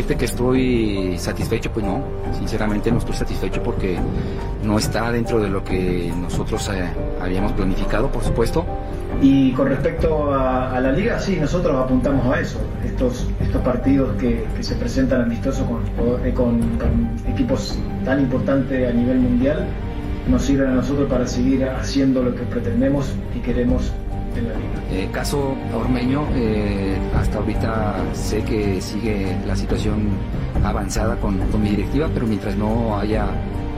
Eh, decirte que estoy satisfecho, pues no. Sinceramente no estoy satisfecho porque no está dentro de lo que nosotros eh, habíamos planificado, por supuesto. Y con respecto a, la liga, sí, nosotros apuntamos a eso. Estos, estos partidos que, se presentan amistosos con, con, equipos tan importantes a nivel mundial nos sirven a nosotros para seguir haciendo lo que pretendemos y queremos Eh, caso Ormeño, eh, hasta ahorita sé que sigue la situación avanzada con, con mi directiva, pero mientras no haya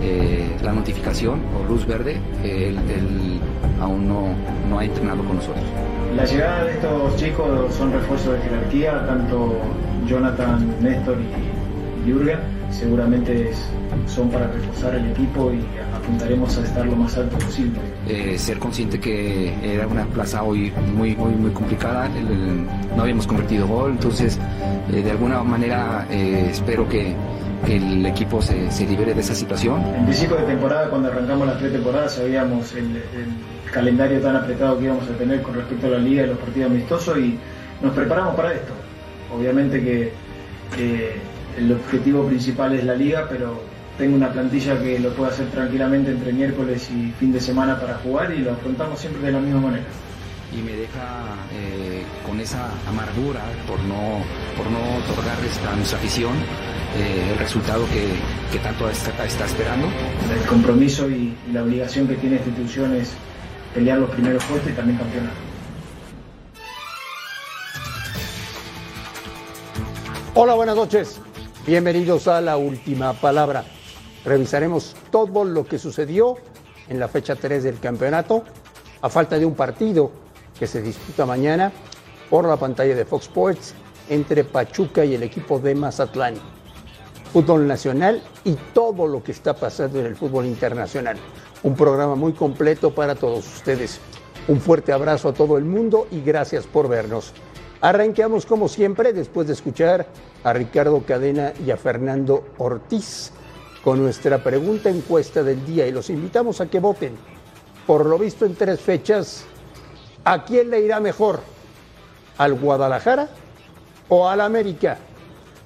eh, la notificación o luz verde, él, aún no, no, ha entrenado con nosotros. La llegada de estos chicos son refuerzos de jerarquía, tanto Jonathan, Néstor y Jürgen, seguramente son para reforzar el equipo y apuntaremos a estar lo más alto posible. Eh, ser consciente que era una plaza hoy muy, muy, muy complicada, no habíamos convertido gol, entonces eh, de alguna manera espero que que el equipo se, se, libere de esa situación. En principio de temporada, cuando arrancamos las tres temporadas, sabíamos el, calendario tan apretado que íbamos a tener con respecto a la liga y los partidos amistosos y nos preparamos para esto. Obviamente que el objetivo principal es la liga, pero tengo una plantilla que lo puede hacer tranquilamente entre miércoles y fin de semana para jugar y lo afrontamos siempre de la misma manera y me deja eh, con esa amargura por no, por no otorgarles a nuestra afición eh, el resultado que, tanto está, está, esperando. El compromiso y, la obligación que tiene esta institución es pelear los primeros puestos y también campeonar. Hola, buenas noches. Bienvenidos a la última palabra. Revisaremos todo lo que sucedió en la fecha 3 del campeonato, a falta de un partido que se disputa mañana por la pantalla de Fox Sports entre Pachuca y el equipo de Mazatlán. Fútbol nacional y todo lo que está pasando en el fútbol internacional. Un programa muy completo para todos ustedes. Un fuerte abrazo a todo el mundo y gracias por vernos. Arranqueamos como siempre después de escuchar a Ricardo Cadena y a Fernando Ortiz con nuestra pregunta encuesta del día y los invitamos a que voten. Por lo visto en tres fechas ¿A quién le irá mejor? ¿Al Guadalajara o al América?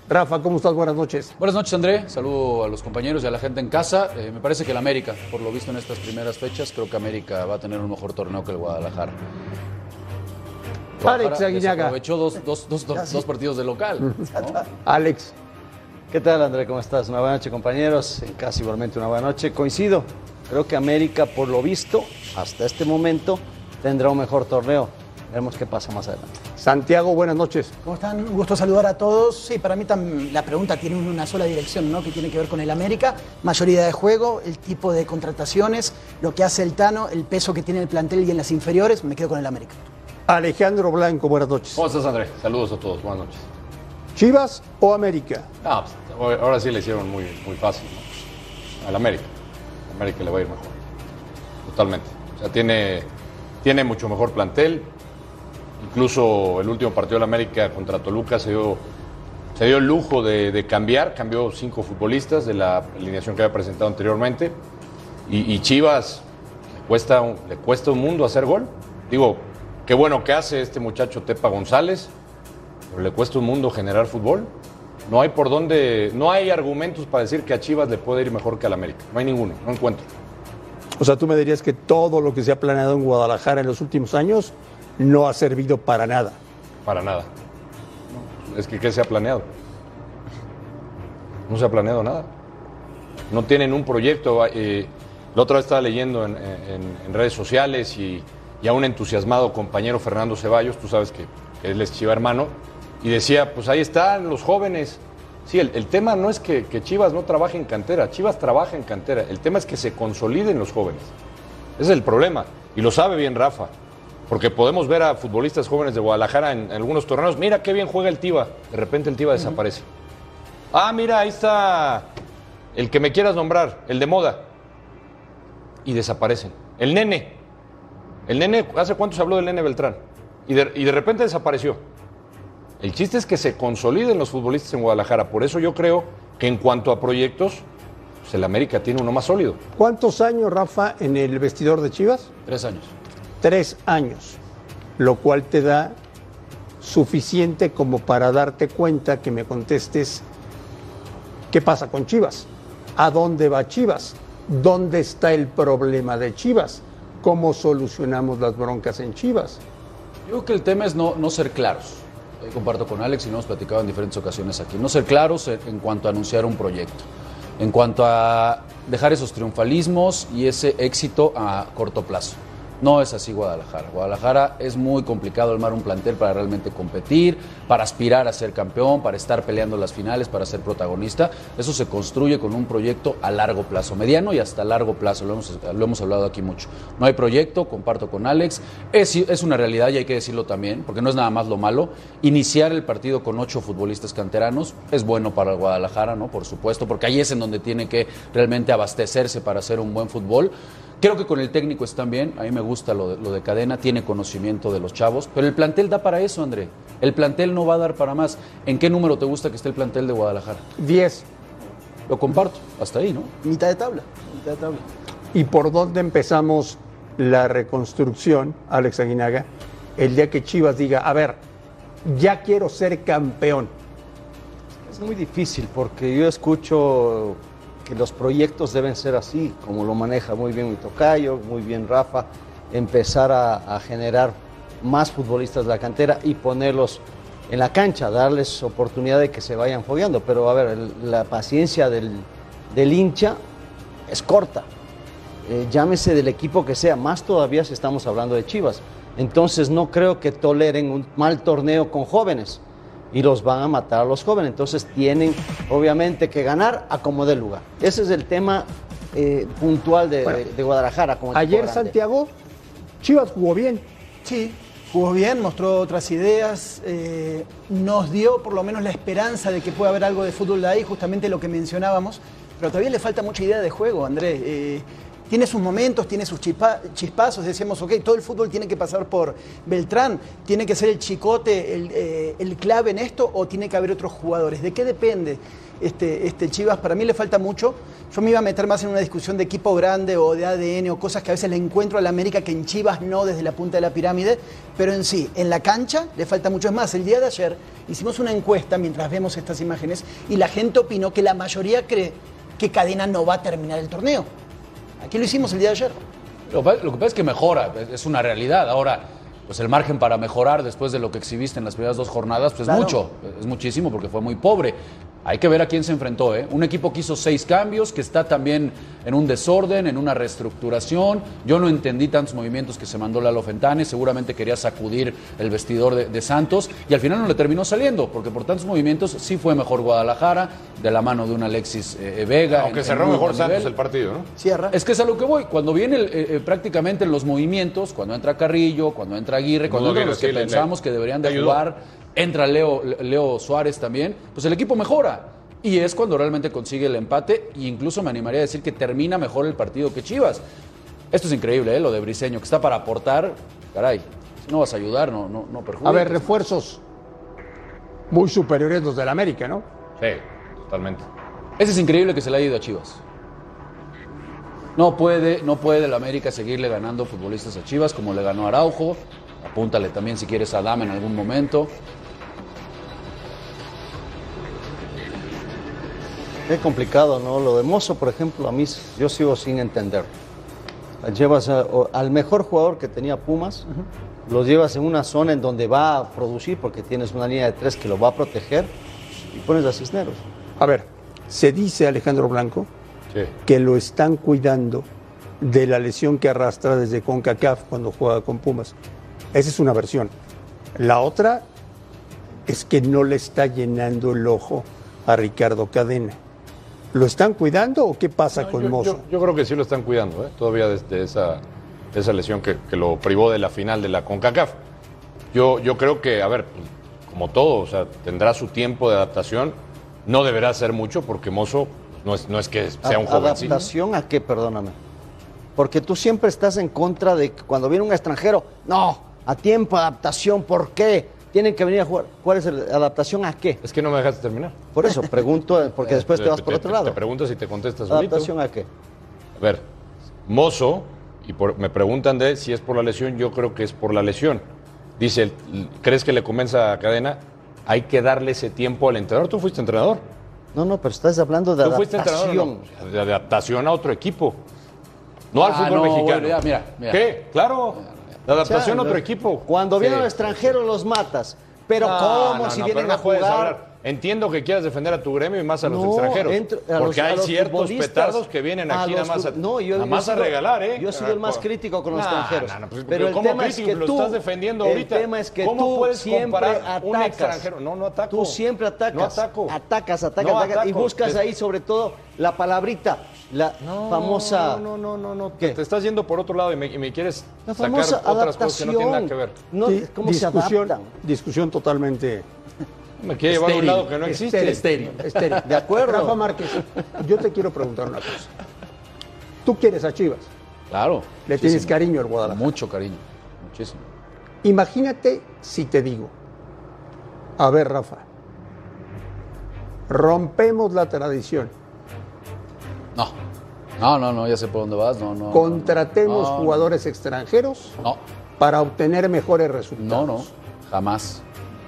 Rafa, ¿cómo estás? Buenas noches. Buenas noches, André. Saludo a los compañeros y a la gente en casa. Eh, me parece que el América, por lo visto en estas primeras fechas, creo que América va a tener un mejor torneo que el Guadalajara. Alex Aguinaga. Aprovechó dos, dos, dos, dos, partidos de local. Alex. ¿Qué tal, André? ¿Cómo estás? Una buena noche, compañeros. En casa igualmente una buena noche. Coincido. Creo que América, por lo visto, hasta este momento, tendrá un mejor torneo. Veremos qué pasa más adelante. Santiago, buenas noches. ¿Cómo están? Un gusto saludar a todos. Sí, para mí la pregunta tiene una sola dirección, ¿no? Que tiene que ver con el América. Mayoría de juego, el tipo de contrataciones, lo que hace el Tano, el peso que tiene el plantel y en las inferiores. Me quedo con el América. Alejandro Blanco, buenas noches. ¿Cómo estás, Andrés? Saludos a todos. Buenas noches. ¿Chivas o América? Ah, pues, ahora sí le hicieron muy, muy fácil. ¿no? Al América. América le va a ir mejor. Totalmente. O sea, tiene tiene mucho mejor plantel. Incluso el último partido de la América contra Toluca se dio, se dio el lujo de, cambiar, cambió cinco futbolistas de la alineación que había presentado anteriormente. Y, Chivas le cuesta, un, le cuesta un mundo hacer gol. Digo, qué bueno que hace este muchacho Tepa González, pero le cuesta un mundo generar fútbol. No hay por dónde, no hay argumentos para decir que a Chivas le puede ir mejor que al América. No hay ninguno, no encuentro. O sea, tú me dirías que todo lo que se ha planeado en Guadalajara en los últimos años no ha servido para nada. Para nada. Es que ¿qué se ha planeado? No se ha planeado nada. No tienen un proyecto. Eh, la otra vez estaba leyendo en, redes sociales y, a un entusiasmado compañero Fernando Ceballos, tú sabes que, que él es chiva hermano, y decía, pues ahí están los jóvenes, Sí, el, tema no es que, Chivas no trabaje en cantera, Chivas trabaja en cantera, el tema es que se consoliden los jóvenes. Ese es el problema, y lo sabe bien Rafa, porque podemos ver a futbolistas jóvenes de Guadalajara en, algunos torneos, mira qué bien juega el Tiva, de repente el Tiva desaparece. Ah, mira, ahí está el que me quieras nombrar, el de moda, y desaparecen. El nene, el nene, ¿hace cuánto se habló del nene Beltrán? y de repente desapareció. El chiste es que se consoliden los futbolistas en Guadalajara. Por eso yo creo que en cuanto a proyectos, pues el América tiene uno más sólido. ¿Cuántos años, Rafa, en el vestidor de Chivas? Tres años. Tres años. Lo cual te da suficiente como para darte cuenta que me contestes qué pasa con Chivas, a dónde va Chivas, dónde está el problema de Chivas, cómo solucionamos las broncas en Chivas. Yo creo que el tema es no, no ser claros. Comparto con Alex y lo hemos platicado en diferentes ocasiones aquí. No ser claros en cuanto a anunciar un proyecto, en cuanto a dejar esos triunfalismos y ese éxito a corto plazo. No es así Guadalajara. Guadalajara es muy complicado armar un plantel para realmente competir, para aspirar a ser campeón, para estar peleando las finales, para ser protagonista. Eso se construye con un proyecto a largo plazo, mediano y hasta largo plazo. Lo hemos, lo hemos hablado aquí mucho. No hay proyecto, comparto con Alex. Es, es una realidad y hay que decirlo también, porque no es nada más lo malo. Iniciar el partido con ocho futbolistas canteranos es bueno para el Guadalajara, ¿no? Por supuesto, porque ahí es en donde tiene que realmente abastecerse para hacer un buen fútbol. Creo que con el técnico están bien, a mí me gusta lo de, lo de, cadena, tiene conocimiento de los chavos, pero el plantel da para eso, André. El plantel no va a dar para más. ¿En qué número te gusta que esté el plantel de Guadalajara? 10. Lo comparto, hasta ahí, ¿no? Mitad de tabla, mitad de tabla. ¿Y por dónde empezamos la reconstrucción, Alex Aguinaga? El día que Chivas diga, a ver, ya quiero ser campeón. Es muy difícil porque yo escucho que los proyectos deben ser así, como lo maneja muy bien mi tocayo, muy bien Rafa, empezar a, generar más futbolistas de la cantera y ponerlos en la cancha, darles oportunidad de que se vayan fogueando. Pero a ver, la paciencia del, del, hincha es corta. Eh, llámese del equipo que sea, más todavía si estamos hablando de Chivas. Entonces no creo que toleren un mal torneo con jóvenes y los van a matar a los jóvenes. Entonces tienen obviamente que ganar a como dé lugar. Ese es el tema eh, puntual de, bueno, de, de, Guadalajara. Como ayer Santiago, Chivas jugó bien. Sí, jugó bien, mostró otras ideas, eh, nos dio por lo menos la esperanza de que pueda haber algo de fútbol de ahí, justamente lo que mencionábamos, pero todavía le falta mucha idea de juego, Andrés. Eh, tiene sus momentos, tiene sus chispa, chispazos, decíamos, ok, todo el fútbol tiene que pasar por Beltrán, tiene que ser el chicote el, eh, el, clave en esto o tiene que haber otros jugadores. ¿De qué depende este, este Chivas? Para mí le falta mucho. Yo me iba a meter más en una discusión de equipo grande o de ADN o cosas que a veces le encuentro a la América que en Chivas no desde la punta de la pirámide, pero en sí, en la cancha le falta mucho. Es más, el día de ayer hicimos una encuesta mientras vemos estas imágenes y la gente opinó que la mayoría cree que Cadena no va a terminar el torneo. Aquí lo hicimos el día de ayer. Lo, lo, que pasa es que mejora, es una realidad. Ahora, pues el margen para mejorar después de lo que exhibiste en las primeras dos jornadas, pues Claro. es mucho, es muchísimo porque fue muy pobre. Hay que ver a quién se enfrentó, ¿eh? Un equipo que hizo seis cambios, que está también en un desorden, en una reestructuración. Yo no entendí tantos movimientos que se mandó Lalo Fentane, seguramente quería sacudir el vestidor de, de Santos y al final no le terminó saliendo, porque por tantos movimientos sí fue mejor Guadalajara, de la mano de un Alexis eh, Vega. Aunque en- cerró en mejor Santos nivel. el partido, ¿no? Cierra. Es que es a lo que voy. Cuando viene el, eh, eh, prácticamente los movimientos, cuando entra Carrillo, cuando entra Aguirre, cuando Mudo entran los que le- pensamos que deberían de ayudó. jugar, entra Leo, Leo Suárez también, pues el equipo mejora. Y es cuando realmente consigue el empate e incluso me animaría a decir que termina mejor el partido que Chivas. Esto es increíble, ¿eh? lo de Briseño, que está para aportar. Caray, si no vas a ayudar, no, no, no perjudicas. A ver, refuerzos muy superiores los del América, ¿no? Sí, totalmente. Ese es increíble que se le haya ido a Chivas. No puede, no puede el América seguirle ganando futbolistas a Chivas como le ganó Araujo. Apúntale también si quieres a Dame en algún momento. Es complicado, ¿no? Lo de Mozo, por ejemplo, a mí yo sigo sin entender. Llevas a- al mejor jugador que tenía Pumas, lo llevas en una zona en donde va a producir, porque tienes una línea de tres que lo va a proteger, y pones a Cisneros. A ver, se dice Alejandro Blanco Sí. que lo están cuidando de la lesión que arrastra desde CONCACAF cuando juega con Pumas. Esa es una versión. La otra es que no le está llenando el ojo a Ricardo Cadena. ¿Lo están cuidando o qué pasa No, con yo, Mozo? yo- yo creo que sí lo están cuidando, ¿eh? todavía desde esa, de esa lesión que, que lo privó de la final de la CONCACAF. Yo, yo creo que, a ver, pues, como todo, o sea, tendrá su tiempo de adaptación. No deberá ser mucho porque Mozo no es, no es que sea un A- jovencito. ¿Adaptación a qué, perdóname? Porque tú siempre estás en contra de que cuando viene un extranjero, no, a tiempo, adaptación, ¿por qué? Tienen que venir a jugar. ¿Cuál es la adaptación a qué? Es que no me dejaste terminar. Por eso, pregunto, porque después te vas por otro Te lado. preguntas y te contestas. ¿Adaptación a qué? A ver, Mozo, y por- me preguntan de si es por la lesión, yo creo que es por la lesión. dice, ¿crees que le convence a Cadena? Hay que darle ese tiempo al entrenador. Tú fuiste entrenador. No, no, pero estás hablando de Tú fuiste entrenador. adaptación. ¿no? De adaptación a otro equipo. No al Ah, fútbol no, mexicano. bueno, ya, mira, mira. ¿Qué? Claro. La adaptación a otro equipo. Cuando vienen Sí. los extranjeros los matas. Pero No, ¿cómo no, si no, vienen a jugar? Entiendo que quieras defender a tu gremio y más a los No, extranjeros. entro- a porque los- hay ciertos petardos que vienen aquí nada más a, yo- yo más he a sido- regalar, ¿eh? yo he sido el más crítico con los extranjeros. pues, Pero el ¿cómo tema es crítico? que lo tú- estás defendiendo el ahorita. tema es que ¿Cómo tú siempre comparar un atacas. extranjero? No, no ataco. Tú siempre atacas. No ataco. Atacas, atacas, atacas. Y buscas ahí sobre todo la palabrita, la No, famosa... No, no, no, no. ¿Qué? Te estás yendo por otro lado y me, y me quieres La sacar otras cosas que no tienen nada que ver. No, ¿Cómo se discusión, adaptan? discusión totalmente Me quiere llevar a un lado que no existe. Estéril, estéril, estéril. De acuerdo. Rafa Márquez, yo te quiero preguntar una cosa. Tú quieres a Chivas, Claro. le tienes cariño al Guadalajara. Mucho cariño. Muchísimo. Imagínate si te digo, a ver Rafa, rompemos la tradición, No. No, no, no, ya sé por dónde vas. No, no. contratemos no, no, jugadores extranjeros No, para obtener mejores no, resultados. no. Jamás.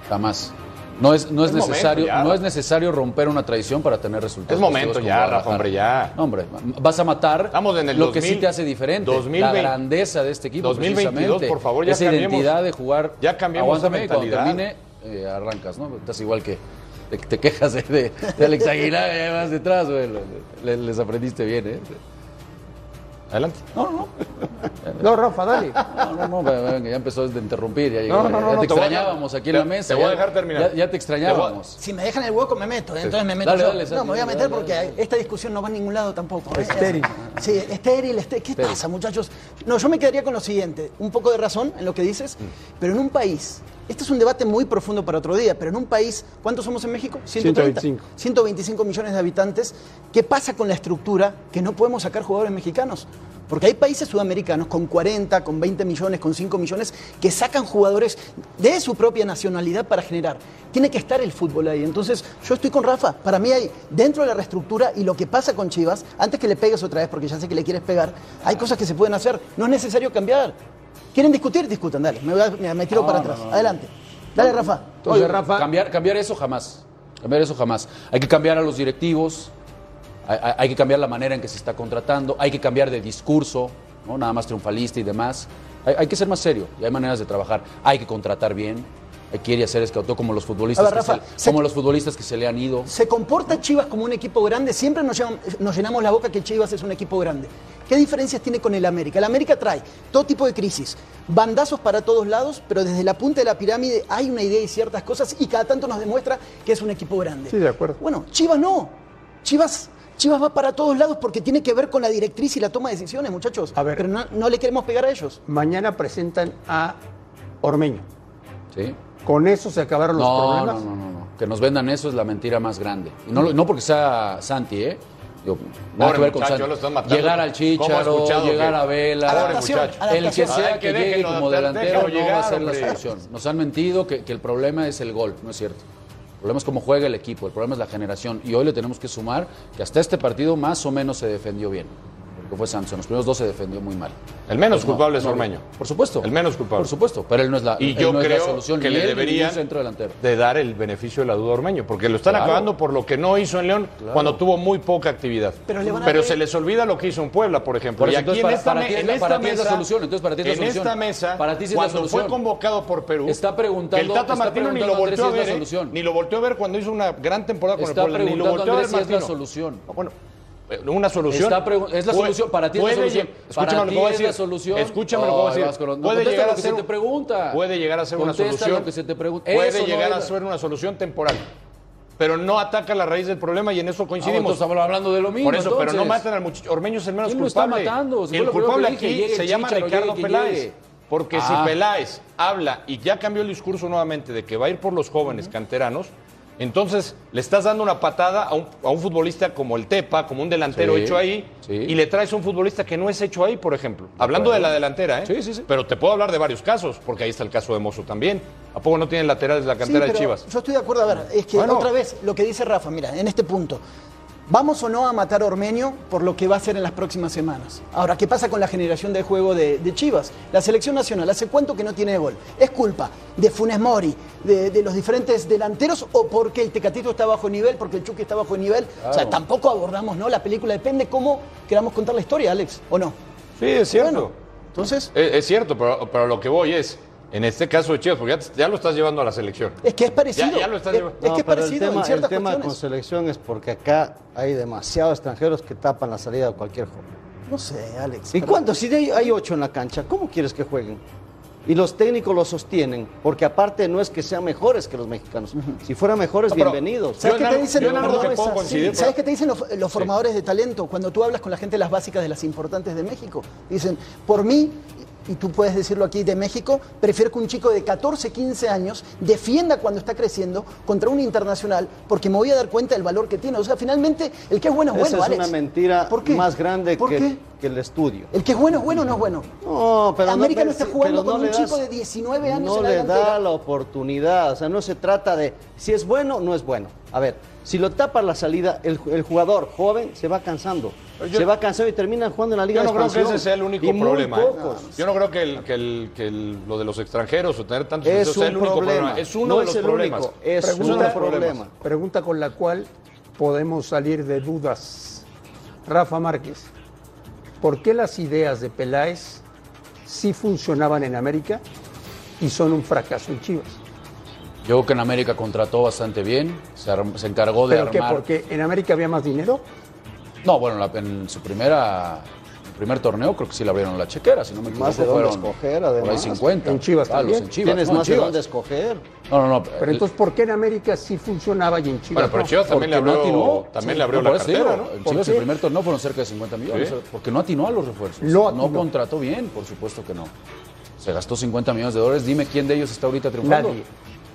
Jamás. No es, no es, Es momento necesario, ya. no es necesario romper una tradición para tener resultados. Es momento ya. Rafa, hombre, ya. No, hombre, vas a matar Estamos en el lo que 2000, sí te hace diferente. 2020, la grandeza de este equipo. 2022, precisamente. por favor, ya Esa cambiemos- identidad de jugar. ya cambiemos esa Aguántame, cuando mentalidad. termine, eh, arrancas, ¿no? Estás igual que. Te, te quejas de, de- de Alex Aguilar, vas detrás, güey. Le- les aprendiste bien, ¿eh? Adelante. No, no, No, Rafa, dale. no, no, no, venga, ya empezó de interrumpir, ya, No, no, no, ya no, te a- extrañábamos aquí en te- la mesa. te voy a dejar terminar. Ya, ya te Te extrañábamos. Si me dejan el hueco me meto, ¿eh? entonces me meto Dale, yo. dale, no, me voy a meter dale, porque dale. esta discusión no va a ningún lado tampoco. ¿eh? Estéril. Sí, estéril, estéril. ¿Qué pasa, muchachos? No, yo me quedaría con lo siguiente. Un poco de razón en lo que dices, pero en un país, este es un debate muy profundo para otro día, pero en un país, ¿cuántos somos en México? 130. 125. 125 millones de habitantes. ¿Qué pasa con la estructura que no podemos sacar jugadores mexicanos? Porque hay países sudamericanos con 40, con 20 millones, con 5 millones, que sacan jugadores de su propia nacionalidad para generar. Tiene que estar el fútbol ahí. Entonces, yo estoy con Rafa. Para mí hay, dentro de la reestructura y lo que pasa con Chivas, antes que le pegues otra vez, porque ya sé que le quieres pegar, hay cosas que se pueden hacer. No es necesario cambiar. ¿Quieren discutir? Discutan, dale. Me, voy a- me- me tiro No, para no, atrás. no, no. Adelante. Dale, Rafa. Entonces, Oye, Rafa, Cambiar, cambiar eso jamás. Cambiar eso jamás. Hay que cambiar a los directivos, hay, hay- hay que cambiar la manera en que se está contratando, hay que cambiar de discurso, ¿no? nada más triunfalista y demás. Hay, hay que ser más serio y hay maneras de trabajar. Hay que contratar bien, y hacer escauteo como los futbolistas, que Rafa, se, se- como los futbolistas que se le han ido. ¿Se comporta Chivas como un equipo grande? Siempre nos, llevan- nos llenamos la boca que Chivas es un equipo grande. ¿Qué diferencias tiene con el América? El América trae todo tipo de crisis, bandazos para todos lados, pero desde la punta de la pirámide hay una idea y ciertas cosas y cada tanto nos demuestra que es un equipo grande. Sí, de acuerdo. Bueno, Chivas no. Chivas, Chivas va para todos lados porque tiene que ver con la directriz y la toma de decisiones, muchachos. A ver. Pero no, no le queremos pegar a ellos. mañana presentan a Ormeño. ¿sí? Con eso se acabaron los No, no, problemas. no, no, no. Que nos vendan eso es la mentira más grande. Y no, lo- no porque sea Santi, ¿eh? Digo, nada Pobre que ver con muchacho, Santi. lo están matando. Llegar al ¿Cómo ha Chicharo, llegar que- a Vela. Pobre Adaptación, muchacho. El que sea Ay, que que llegue como delantero no va a ser la solución. Nos han mentido que, que el problema es el gol, no es cierto. El problema es cómo juega el equipo, el problema es la generación. Y hoy le tenemos que sumar que hasta este partido más o menos se defendió bien. Porque fue Santos. En los primeros dos se defendió muy mal. El menos Pues no, culpable es no, Ormeño. Por supuesto. El menos culpable. Por supuesto, pero él no es la, Y yo no es la creo solución. que le deberían centro delantero. de dar el beneficio de la duda a Ormeño, porque lo están Claro. acabando por lo que no hizo en León cuando tuvo muy poca actividad. Pero le van a pedir- se les olvida lo que hizo en Puebla, por ejemplo. Por y aquí entonces, en para- esta, para ti es en la- esta para ti es la mesa, solución, entonces para ti es la en solución. esta mesa, Para ti es cuando solución. fue convocado por Perú, Está preguntando- que el Tata Martino ni lo volteó a ver, ¿eh? solución. ni lo volteó a ver cuando hizo una gran temporada con Está el Puebla, ni lo preguntando volteó a ver es la Martino. solución. No, Bueno, una solución. Es la solución, para ti es la solución. Escúchame lo que voy a decir. Escúchame lo que voy a decir. Puede llegar a ser se te pregunta. Puede llegar a ser una solución. lo que se te pregunta. Puede llegar a ser una solución temporal. Pero no ataca la raíz del problema y en eso Ah, coincidimos. entonces estamos hablando de lo mismo. Por eso, pero no matan al muchacho. Ormeño es el menos ¿Quién lo está culpable. matando? Si el culpable aquí llegue se llama Ricardo llegue Peláez. llegue. Porque Ah. si Peláez habla y ya cambió el discurso nuevamente de que va a ir por los jóvenes canteranos, entonces le estás dando una patada a un, a un futbolista como el Tepa, como un delantero Sí, hecho ahí, sí. y le traes a un futbolista que no es hecho ahí, por ejemplo. Hablando de la delantera, ¿eh? Sí, sí, sí. Pero te puedo hablar de varios casos, porque ahí está el caso de Mozo también. ¿A poco no tienen laterales de la Sí, cantera de Chivas? Yo estoy de acuerdo. A ver, es que Bueno. otra vez lo que dice Rafa, mira, en este punto. ¿Vamos o no a matar a Ormeño por lo que va a hacer en las próximas semanas? Ahora, ¿qué pasa con la generación de juego de, de Chivas? La selección nacional, ¿hace cuánto que no tiene gol? ¿Es culpa de Funes Mori, de, de los diferentes delanteros o porque el Tecatito está bajo nivel, porque el Chucky está bajo nivel? O sea, tampoco abordamos, ¿no? La película depende cómo queramos contar la historia, Alex, ¿o no? Sí, es cierto. Bueno, entonces, Es, es cierto, pero, pero lo que voy es, en este caso de Chivas, porque ya, lo estás llevando a la selección. es que es parecido. Ya- ya lo estás es, llevando. es No, que es pero el parecido tema, en ciertas el tema con selección es porque acá hay demasiados extranjeros que tapan la salida de cualquier joven. No sé, Alex. ¿Y pero- cuántos? Si hay, hay ocho en la cancha, ¿cómo quieres que jueguen? Y los técnicos lo sostienen, porque aparte no es que sean mejores que los mexicanos. Si fueran mejores, No, bienvenidos. ¿Sabes qué te dicen ¿Sabes qué te dicen los, los formadores de talento? Cuando tú hablas con la gente de las básicas de las importantes de México. Dicen, por mí, y tú puedes decirlo aquí de México, prefiero que un chico de 14, 15 años defienda cuando está creciendo contra un internacional, porque me voy a dar cuenta del valor que tiene. O sea, finalmente, el que es bueno es Esa bueno, es Alex. una mentira ¿Por qué? más grande ¿Por que, qué? que el estudio. El que es bueno es bueno o no es bueno. No, pero América no, está jugando pero con no un chico de 19 años No en la le delantera. da la oportunidad, o sea, no se trata de si es bueno no es bueno. A ver, si lo tapa la salida, el, el jugador joven se va cansando. Yo- se va cansando y terminan jugando en la Liga Yo no de creo que ese sea el único problema. ¿eh? pocos. Yo no creo que, el, que, el, que el- lo de los extranjeros o tener tantos Es extranjeros sea el un único problema. problema. Es uno No de es los el problemas. único, es uno de un los problema. problemas. Pregunta con la cual podemos salir de dudas. Rafa Márquez, ¿por qué las ideas de Peláez sí funcionaban en América y son un fracaso en Chivas? Yo creo que en América contrató bastante bien, se, encargó de ¿Pero qué? armar. ¿Porque en América había más dinero? No, bueno, la- en su primera primer torneo creo que sí le abrieron la chequera, si no me equivoco. Más de dónde fueron escoger, Por ahí además. 50. En Chivas palos, también. en Chivas, Tienes no, más de dónde escoger. No, no, no. Pero el- entonces, ¿por qué en América sí funcionaba y en Chivas Bueno, pero no? Chivas también le porque no abrió, atinó. también Sí, le abrió no, la eso digo, cartera, ¿no? En ¿Por Chivas qué? el primer torneo fueron cerca de 50 millones. Sí. Porque no atinó a los refuerzos. No no contrató bien, por supuesto que no. Se gastó 50 millones de dólares. Dime quién de ellos está ahorita triunfando. Nadie.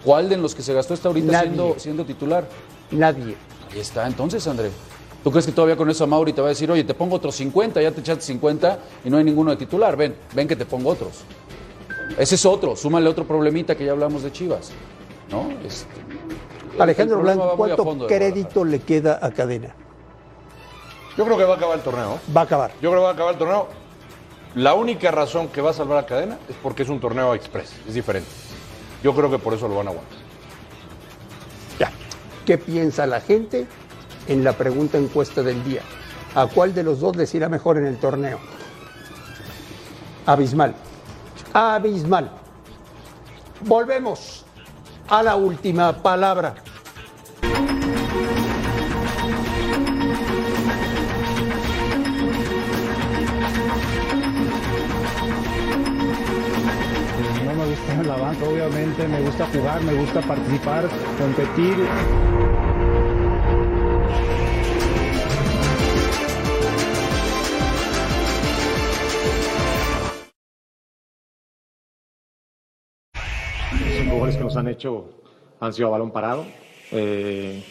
¿Cuál de los que se gastó está ahorita Nadie. siendo, siendo titular? Nadie. Ahí está, entonces, André. ¿Tú crees que todavía con eso a Mauri te va a decir, oye, te pongo otros 50, ya te echaste 50 y no hay ninguno de titular? Ven, ven que te pongo otros. Ese es otro, súmale otro problemita que ya hablamos de Chivas. ¿No? Este, Alejandro Blanco, ¿cuánto crédito le queda a Cadena? Yo creo que va a acabar el torneo. Va a acabar. Yo creo que va a acabar el torneo. La única razón que va a salvar a Cadena es porque es un torneo express, es diferente. Yo creo que por eso lo van a aguantar. Ya. ¿Qué piensa la gente en la pregunta encuesta del día? ¿A cuál de los dos les irá mejor en el torneo? Abismal. Abismal. Volvemos a la última palabra. No me gusta la banca, obviamente, me gusta jugar, me gusta participar, competir. Goles que nos han hecho han sido a balón parado. Eh,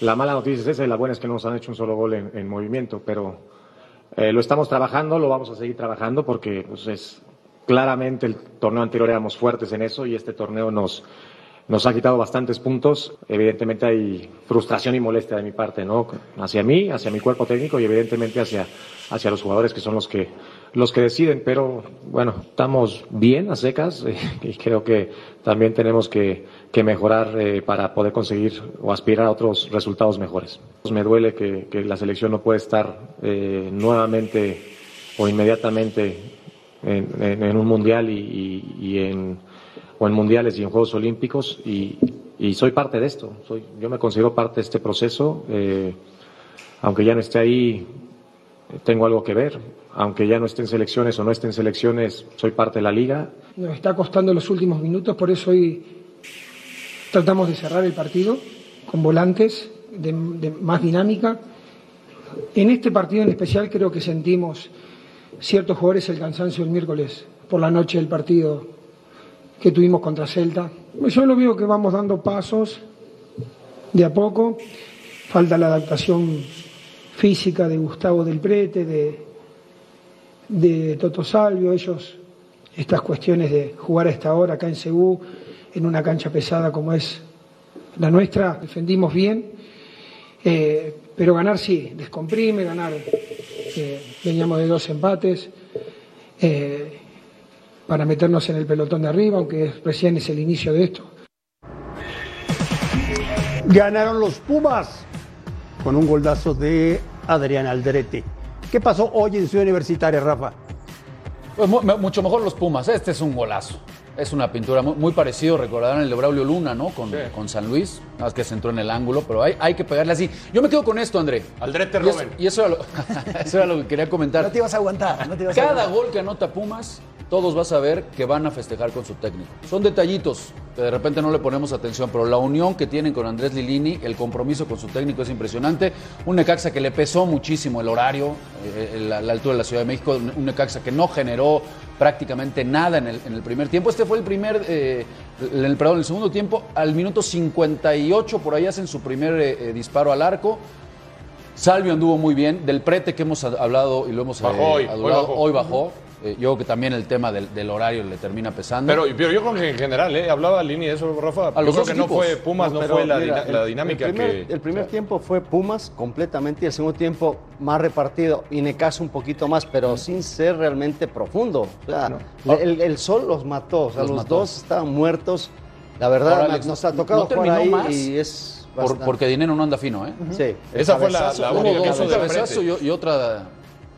la mala noticia es esa y la buena es que no nos han hecho un solo gol en, en movimiento, pero eh, lo estamos trabajando, lo vamos a seguir trabajando porque pues, es claramente el torneo anterior éramos fuertes en eso y este torneo nos, nos ha quitado bastantes puntos. Evidentemente hay frustración y molestia de mi parte, ¿no? Hacia mí, hacia mi cuerpo técnico y evidentemente hacia, hacia los jugadores que son los que, los que deciden. Pero bueno, estamos bien a secas eh, y creo que también tenemos que, que mejorar eh, para poder conseguir o aspirar a otros resultados mejores. Me duele que, la selección no puede estar eh, nuevamente o inmediatamente en, en- en un mundial y, y- y en o en mundiales y en Juegos Olímpicos y, y soy parte de esto. Soy, yo me considero parte de este proceso. eh, aunque ya no esté ahí, tengo algo que ver. Aunque ya no esté en selecciones o no esté en selecciones, soy parte de la liga. Nos está costando los últimos minutos, por eso hoy tratamos de cerrar el partido con volantes de, más dinámica. En este partido en especial creo que sentimos ciertos jugadores el cansancio el miércoles por la noche del partido que tuvimos contra Celta. Yo lo veo que vamos dando pasos de a poco. Falta la adaptación física de Gustavo del Prete, de, de Toto Salvio, ellos, estas cuestiones de jugar a esta hora acá en Cebú, en una cancha pesada como es la nuestra, defendimos bien. Eh, pero ganar sí, descomprime, ganar. eh, veníamos de dos empates eh, para meternos en el pelotón de arriba, aunque recién es el inicio de esto. Ganaron los Pumas con un goldazo de Adrián Aldrete. ¿Qué pasó hoy en Ciudad Universitaria, Rafa? Pues mucho mejor los Pumas. Este es un golazo. Es una pintura muy, muy parecido, recordarán el de Braulio Luna, ¿no? Con, con San Luis. Nada más que se entró en el ángulo, pero hay, hay que pegarle así. Yo me quedo con esto, André. Aldrete Y eso, y eso era, lo, eso era lo que quería comentar. No te ibas a aguantar. No te ibas a Cada aguantar. gol que anota Pumas, todos vas a ver que van a festejar con su técnico. Son detallitos que de repente no le ponemos atención, pero la unión que tienen con Andrés Lilini, el compromiso con su técnico es impresionante. Un Necaxa que le pesó muchísimo el horario, eh, la, la altura de la Ciudad de México, un Necaxa que no generó prácticamente nada en el, en el primer tiempo. Este fue el primer, eh, en el, perdón, el segundo tiempo, al minuto 58 por ahí hacen su primer eh, eh, disparo al arco. Salvio anduvo muy bien. Del prete que hemos hablado y lo hemos Bajó eh, hoy, bajó. hoy bajó. Eh, yo creo que también el tema del, del horario le termina pesando. Pero, pero yo creo que en general, ¿eh? hablaba Lini de eso, Rafa. A yo creo que no fue Pumas, no, fue la, mira, dinámica el primer, que. El primer o sea, tiempo fue Pumas completamente y el segundo tiempo más repartido y Necaxa un poquito más, pero sin ser realmente profundo. O sea, el, el sol los mató, o sea, Los los, mató. dos estaban muertos. La verdad, Ahora, Alex, nos ha tocado ¿no jugar ahí más? y es Por- porque dinero no anda fino, ¿eh? Sí, Esa fue la- la única un cabezazo y otra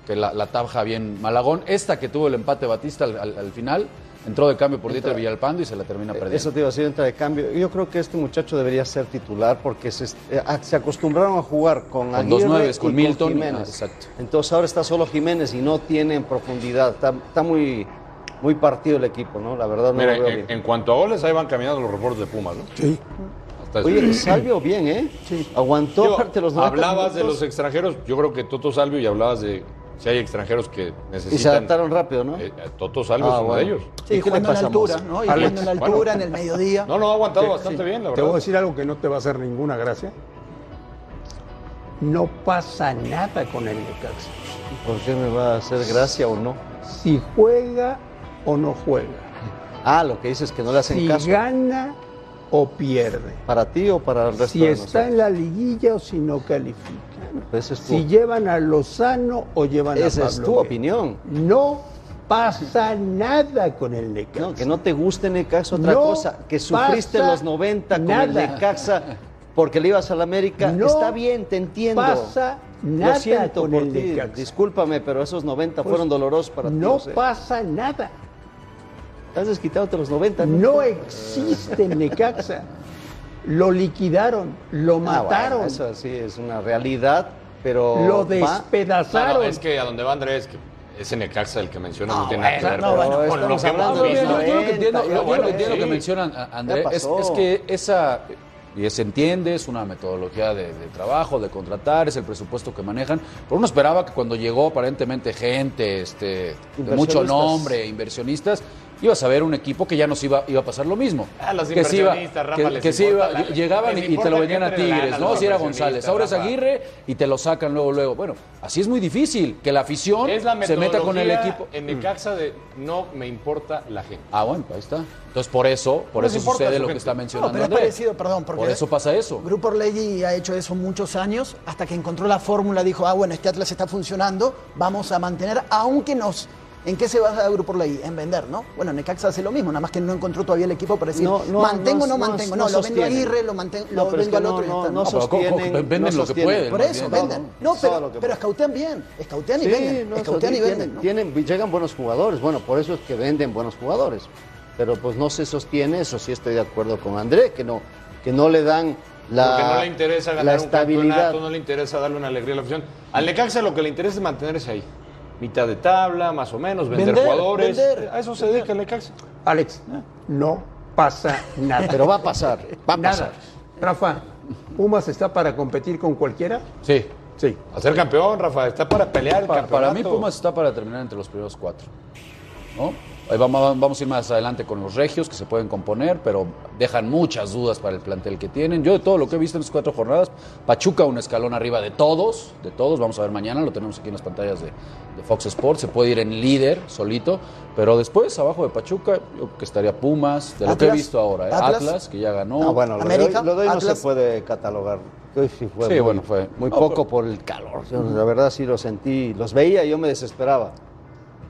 que la, la taja bien Malagón. Esta que tuvo el empate Batista al, al- al final, entró de cambio por Dieter Villalpando y se la termina perdiendo. Eso te iba a decir, entra de cambio. Yo creo que este muchacho debería ser titular porque se, eh, a- se acostumbraron a jugar con, Con Aguirre dos nueves, con y Milton Jiménez. ah, exacto. Entonces ahora está solo Jiménez y no tiene en profundidad. Está, está muy, muy partido el equipo, ¿no? La verdad no Mira, lo veo en, bien. en cuanto a goles, ahí van caminando los reportes de Pumas, ¿no? Sí. Oye, Salvio bien, ¿eh? Sí. Aguantó Digo, aparte los 90 hablabas de los extranjeros, yo creo que Toto Salvio y hablabas de si hay extranjeros que necesitan. y se adaptaron rápido, ¿no? Eh, Toto Salvio Ah, es uno bueno. de ellos. Sí, ¿Y jugando en altura? ¿no? Y Alex, jugando en la altura, bueno. en el mediodía. No, no, ha aguantado Te- bastante sí. bien, la Te verdad. voy a decir algo que no te va a hacer ninguna gracia. No pasa nada con el Necaxa. ¿Por qué me va a hacer gracia o no? Si juega o no juega. Ah, lo que dices es que no le hacen Si caso. gana o pierde. ¿Para ti o para el resto Si de está nosotros? en la liguilla o si no califica. Esa es tu, Si llevan a Lozano o llevan a esa es Pablo tu opinión. No pasa nada con el Necaxa. No, que no te guste Necaxa otra No cosa. Que sufriste los 90 con nada. el Necaxa porque le ibas a la América. No Está bien, te entiendo. pasa nada Lo siento con por el ti. Necaxa. Discúlpame, pero esos 90 Pues, fueron dolorosos para ti. No lo sé. pasa nada. Estás desquitándote los 90. No existe Necaxa. Lo liquidaron, lo Ah, mataron, bueno, eso sí es una realidad, pero. lo va- No, despedazaron. no, es que a donde va Andrés, que ese Necaxa el que menciona no, No, tiene nada que ver. no, pero- bueno, con lo que hemos de Yo, visto. yo- yo lo que entiendo, ya yo- yo bueno, lo que entiendo sí. que mencionan a- André Ya es, que esa y se entiende, es una metodología de, de trabajo, de contratar, es el presupuesto que manejan. Pero uno esperaba que cuando llegó aparentemente gente este, de mucho nombre, inversionistas, ibas a ver un equipo que ya nos iba, iba a pasar lo mismo. Ah, los que se iba- que- les que se iba- la- llegaban les y, te lo vendían a lana Tigres, ¿no? Si era González, ahora es. Aguirre y te lo sacan luego, luego. Bueno, así es muy difícil que la afición Es la se meta con el equipo. En Necaxa de no me importa la gente. Ah, bueno, ahí está. Entonces, por eso, por No eso sucede su lo que está No, mencionando pero es parecido, perdón, porque Por eso pasa eso. Grupo Orlegui ha hecho eso muchos años, hasta que encontró la fórmula, dijo, ah, bueno, este Atlas está funcionando, vamos a mantener, aunque nos... ¿En qué se basa Grupo Orlegui? En vender, ¿no? Bueno, Necaxa hace lo mismo, nada más que no encontró todavía el equipo para decir, No, no, mantengo o no, no, mantengo. no No, lo vendo a. Aguirre, lo, manten- No, lo vendo al no, otro y no, está. no pero ¿cómo- cómo- sostienen. venden no lo que sostienen. pueden, Por eso, venden. No, pero, pero escautean bien, escautean y Sí, venden, no, escautean y tienen- venden. ¿no? tienen- llegan buenos jugadores, bueno, por eso es que venden buenos jugadores. Pero pues no se sostiene, eso sí estoy de acuerdo con André, que no, que no le dan la, Porque no le interesa ganar un estabilidad. campeonato, no le interesa darle una alegría a la afición. Al Necaxa lo que le interesa es mantenerse ahí. Mitad de tabla, más o menos, vender, Vender, jugadores. vender. A eso se dedica el Necaxa. Alex, no pasa nada. Pero va a pasar, va a nada. pasar. Rafa, ¿Pumas está para competir con cualquiera? Sí. Sí. A ser campeón, Rafa, está para pelear el Pa- para mí campeonato. Pumas está para terminar entre los primeros cuatro. ¿no? Vamos, vamos a ir más adelante con los regios que se pueden componer, pero dejan muchas dudas para el plantel que tienen. Yo de todo lo que he visto en las cuatro jornadas, Pachuca un escalón arriba de todos, de todos, vamos a ver mañana, lo tenemos aquí en las pantallas de, de Fox Sports, se puede ir en líder solito, pero después abajo de Pachuca, yo creo que estaría Pumas, de lo que he visto ahora, ¿eh? Atlas. Atlas, que ya ganó. Ah, bueno, lo de, América, hoy, lo de hoy no Atlas. se puede catalogar hoy sí fue Sí, muy, bueno, fue- muy no, poco pero- por el calor. Yo, la verdad sí lo sentí, los veía y yo me desesperaba.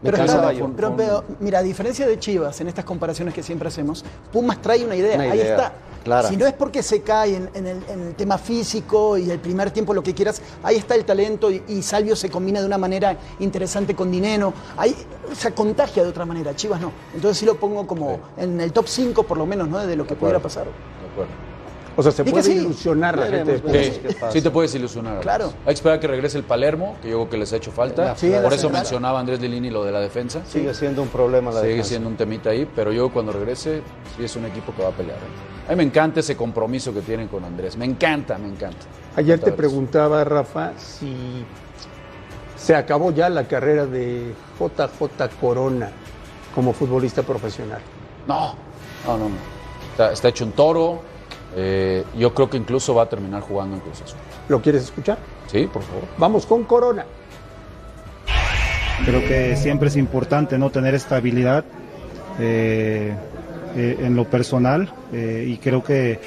Pero, pero- pero- pero, mira, a diferencia de Chivas, en estas comparaciones que siempre hacemos, Pumas trae una idea. Una Ahí está. clara. Si no es porque se cae en, en el, en el tema físico y el primer tiempo, lo que quieras, ahí está el talento y, y Salvio se combina de una manera interesante con Dineno. Ahí se contagia de otra manera. Chivas no. Entonces sí lo pongo como en el top 5 por lo menos, ¿no? De lo que pudiera pasar. De acuerdo. O sea, se puede sí. ilusionar la gente. Pasa. Sí, te puedes ilusionar. Claro. Hay que esperar que regrese el Palermo, que yo creo que les ha hecho falta. Sí, Por eso mencionaba Andrés Lilini lo de la defensa. Sigue siendo un problema la Sigue defensa. siendo un temita ahí, pero yo cuando regrese, sí es un equipo que va a pelear. ¿eh? A mí me encanta ese compromiso que tienen con Andrés. Me encanta, me encanta. Ayer te preguntaba, Rafa, si se acabó ya la carrera de JJ Corona como futbolista profesional. No, no, no. no. Está, está hecho un toro. Eh, yo creo que incluso va a terminar jugando en Cruz Azul. ¿Lo quieres escuchar? Sí, por favor. Vamos con Corona. Creo que siempre es importante no tener estabilidad eh, eh, en lo personal eh, y creo que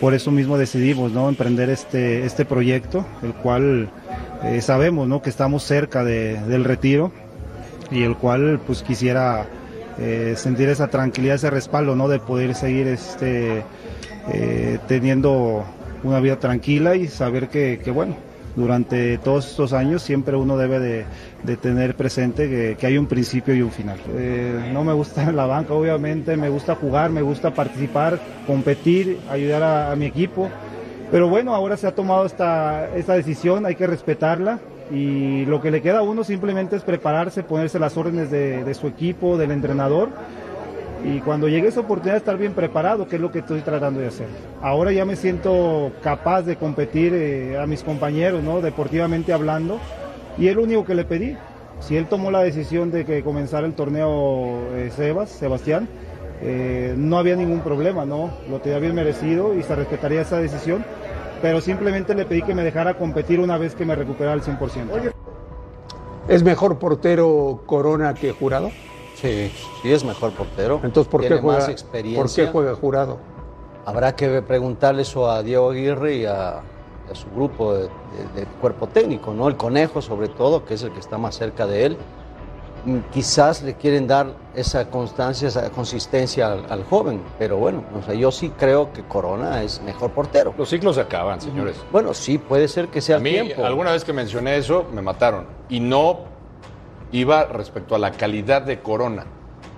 por eso mismo decidimos ¿no? emprender este, este proyecto, el cual eh, sabemos ¿no? que estamos cerca de- del retiro y el cual pues quisiera eh, sentir esa tranquilidad, ese respaldo ¿no? de poder seguir este, eh, teniendo una vida tranquila y saber que, bueno, durante todos estos años siempre uno debe de, tener presente que, hay un principio y un final. Eh, no me gusta la banca, obviamente, me gusta jugar, me gusta participar, competir, ayudar a, a mi equipo. Pero bueno, ahora se ha tomado esta, esta decisión, hay que respetarla y lo que le queda a uno simplemente es prepararse, ponerse las órdenes de, de su equipo, del entrenador y cuando llegue esa oportunidad estar bien preparado, que es lo que estoy tratando de hacer. Ahora ya me siento capaz de competir eh, a mis compañeros, deportivamente hablando, y es lo único que le pedí. Si él tomó la decisión de que comenzara el torneo eh, Sebas, Sebastián, eh, no había ningún problema, ¿no? Lo tenía bien merecido y se respetaría esa decisión, pero simplemente le pedí que me dejara competir una vez que me recuperara al 100%. ¿Es mejor portero Corona que Jurado? Sí, sí es mejor portero. Entonces, ¿por qué, Tiene juega, más ¿por experiencia. qué juega Jurado? Habrá que preguntarle eso a Diego Aguirre y a, a su grupo de, de- de cuerpo técnico, ¿no? El conejo, sobre todo, que es el que está más cerca de él. Mm, Quizás le quieren dar esa constancia, esa consistencia al, al joven, pero bueno, o sea, yo sí creo que Corona es mejor portero. Los ciclos se acaban, señores. Bueno, sí, puede ser que sea A mí, tiempo. alguna vez que mencioné eso, me mataron. Y no iba respecto a la calidad de Corona.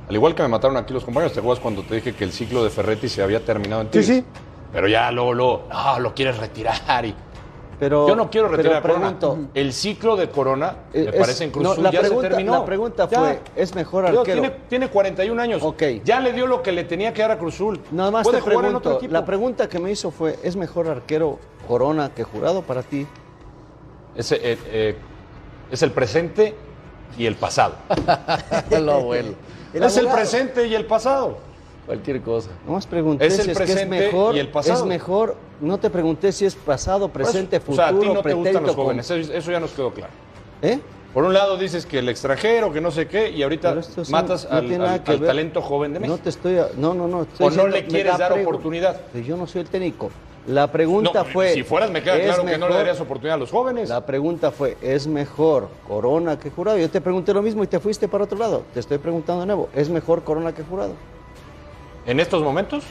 Al igual que me mataron aquí los compañeros, ¿te acuerdas cuando te dije que el ciclo de Ferretti se había terminado en Sí, Tigres? sí. Pero ya luego, luego, lo quieres retirar. Y... Pero, Yo no quiero pero retirar a Corona. El ciclo de Corona, me es- parece en Cruz no, la ya pregunta, se terminó. La pregunta Ya. fue, ¿es mejor arquero? tiene, tiene 41 años. Ok. Ya le dio lo que le tenía que dar a Cruz Azul. Nada más Puede te jugar en otro pregunto, equipo. la pregunta que me hizo fue, ¿es mejor arquero Corona que Jurado para ti? Ese, eh, eh, es el presente y el pasado. Lo abuelo. El es el presente y el pasado. Cualquier cosa. Nomás pregunté Es el si es que es presente mejor, y el pasado. es mejor, no te pregunté si es pasado, presente, o sea, a ti futuro, no te gustan los jóvenes, eso, eso ya nos quedó claro. ¿Eh? Por un lado dices que el extranjero, que no sé qué, y ahorita matas no al, talento joven de No México. te estoy, no, no, no. estoy ¿O no le quieres da dar oportunidad? Pues Yo no soy el técnico. La pregunta No, fue. si fueras me queda ¿es claro que no le mejor? darías oportunidad a los jóvenes. La pregunta fue, ¿es mejor Corona que Jurado? Yo te pregunté lo mismo y te fuiste para otro lado. Te estoy preguntando de nuevo, ¿es mejor Corona que Jurado? En estos momentos,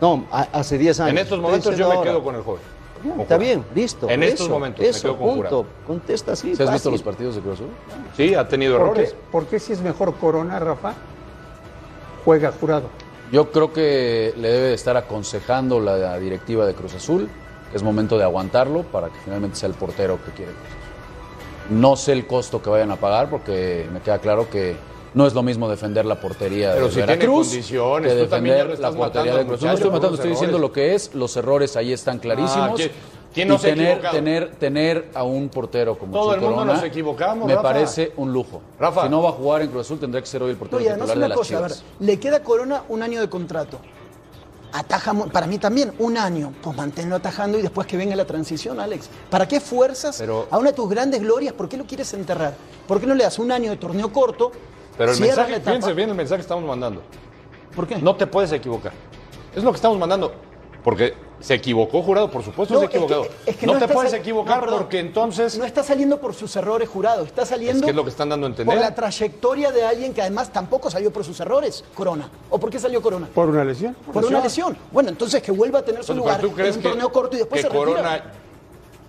No, a- hace 10 años. en estos momentos yo me ahora. queo con el joven. Está Jurado. bien, listo. En estos eso, momentos me eso, quedo con punto. Jurado. Contesta así. ¿Sí has visto los partidos de Cruz Azul? Sí, ha tenido ¿Por qué, errores. por qué si es mejor Corona, Rafa? Juega Jurado. Yo creo que le debe de estar aconsejando la directiva de Cruz Azul que es momento de aguantarlo para que finalmente sea el portero que quiere Cruz Azul. No sé el costo que vayan a pagar porque me queda claro que no es lo mismo defender la portería Pero de si tiene condiciones, que tú también ya defender la portería matando de Cruz Azul. No estoy matando, estoy diciendo lo que es. Los errores ahí están clarísimos. Ah, ¿quién- no y se ha tener, equivocado? tener, tener a un portero como Todo el mundo Corona nos equivocamos, me Rafa. parece un lujo. Rafa. Si no va a jugar en Cruz Azul tendrá que ser hoy el portero No, y además titular de una las cosa, a ver, Chivas. le queda a Corona un año de contrato. Ataja, para mí también, un año. Pues manténlo atajando y después que venga la transición, Alex. ¿Para qué fuerzas Pero- a una de tus grandes glorias? ¿Por qué lo quieres enterrar? ¿Por qué no le das un año de torneo corto? Pero el mensaje, fíjense bien el mensaje que estamos mandando. ¿Por qué? No te puedes equivocar. Es lo que estamos mandando. Porque ¿Se equivocó, jurado? Por supuesto No, se es que- equivocado. es que no, no te puedes equivocar no, perdón. porque entonces. No está saliendo por sus errores, jurado. Está saliendo Es que es lo que están dando a entender. por la trayectoria de alguien que además tampoco salió por sus errores, Corona. ¿O por qué salió Corona? Por una lesión. Por una lesión. Bueno, entonces que vuelva a tener su Pero lugar ¿tú crees en un que, torneo corto y después que se retira.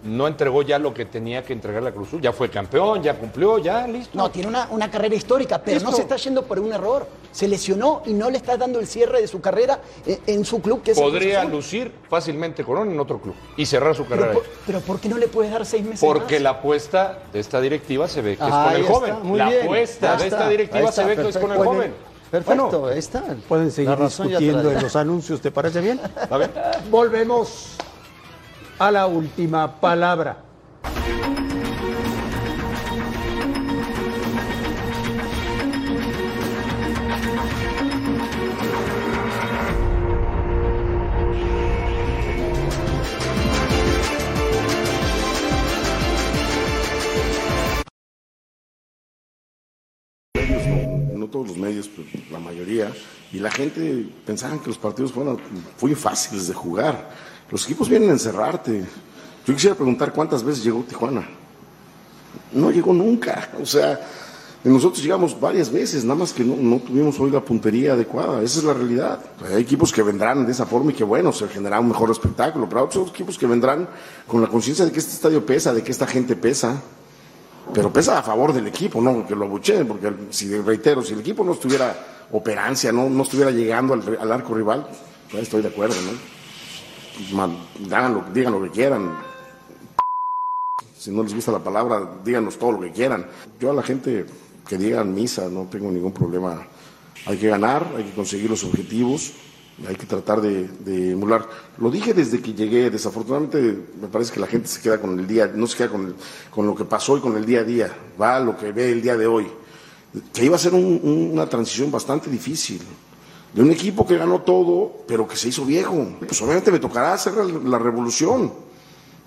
No entregó ya lo que tenía que entregar la Cruz Azul? Ya fue campeón, ya cumplió, ya listo. No, tiene una, una carrera histórica, pero no se está yendo por un error. Se lesionó y no le está dando el cierre de su carrera en, en su club, que es Podría lucir fácilmente Corona en otro club y cerrar su carrera Pero, ahí. por- pero ¿por qué no le puedes dar seis meses Porque más? la apuesta de esta directiva se ve que es con el joven. está, muy la bien. apuesta de esta directiva está, se ve que es con el joven. Perfecto, Bueno, ahí está. Pueden seguir discutiendo di. en los anuncios, ¿te parece bien? A ver. Volvemos a la última palabra. no, todos los medios, pero la mayoría, y la gente pensaban que los partidos fueron muy fáciles de jugar. Los equipos vienen a encerrarte. Yo quisiera preguntar cuántas veces llegó Tijuana. No llegó nunca. O sea, nosotros llegamos varias veces, nada más que no, tuvimos hoy la puntería adecuada. Esa es la realidad. Hay equipos que vendrán de esa forma y que bueno, se generará un mejor espectáculo, pero hay otros equipos que vendrán con la conciencia de que este estadio pesa, de que esta gente pesa pero pesa a favor del equipo, no que lo abucheen, porque si reitero, si el equipo no estuviera operancia, no, no estuviera llegando al, al arco rival, pues estoy de acuerdo, ¿no? Lo- digan lo que quieran. Si no les gusta la palabra, díganos todo lo que quieran. Yo a la gente que digan misa, no tengo ningún problema. Hay que ganar, hay que conseguir los objetivos, hay que tratar de, emular. Lo dije desde que llegué, desafortunadamente me parece que la gente se queda con el día, no se queda con, el- con lo que pasó y con el día a día, va a lo que ve el día de hoy. Que iba a ser un- un- una transición bastante difícil. De un equipo que ganó todo, pero que se hizo viejo. Pues obviamente me tocará hacer la, revolución.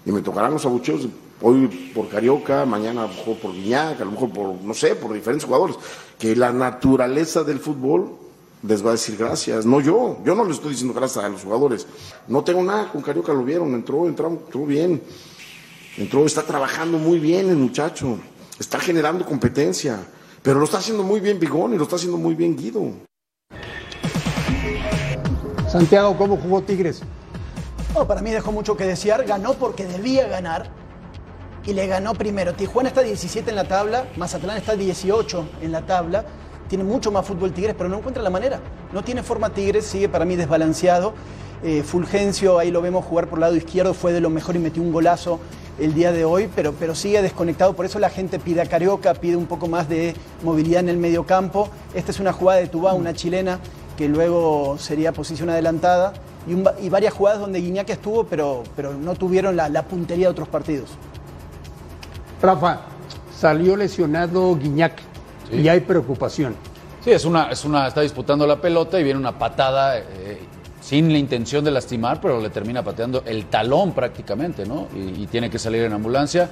Y me tocarán los abucheos hoy por Carioca, mañana a lo mejor por Guiñac, a lo mejor por, no sé, por diferentes jugadores. Que la naturaleza del fútbol les va a decir gracias. No yo, yo no le estoy diciendo gracias a los jugadores. No tengo nada con Carioca, lo vieron, entró, entró, entró bien. Entró, está trabajando muy bien el muchacho. Está generando competencia. Pero lo está haciendo muy bien Bigón y lo está haciendo muy bien Guido. Santiago, ¿cómo jugó Tigres? No, para mí dejó mucho que desear. Ganó porque debía ganar y le ganó primero. Tijuana está 17 en la tabla, Mazatlán está 18 en la tabla. Tiene mucho más fútbol Tigres, pero no encuentra la manera. No tiene forma Tigres, sigue para mí desbalanceado. Eh, Fulgencio, ahí lo vemos jugar por el lado izquierdo, fue de lo mejor y metió un golazo el día de hoy, pero, pero sigue desconectado. Por eso la gente pide a Carioca, pide un poco más de movilidad en el medio campo. Esta es una jugada de Tubá, una chilena, que luego sería posición adelantada. Y, un va- y varias jugadas donde Guiñac estuvo, pero, pero no tuvieron la, la puntería de otros partidos. Rafa, salió lesionado Guiñac y hay preocupación. Sí, es una, es una, está disputando la pelota y viene una patada eh, sin la intención de lastimar, pero le termina pateando el talón prácticamente, ¿no? Y, y tiene que salir en ambulancia.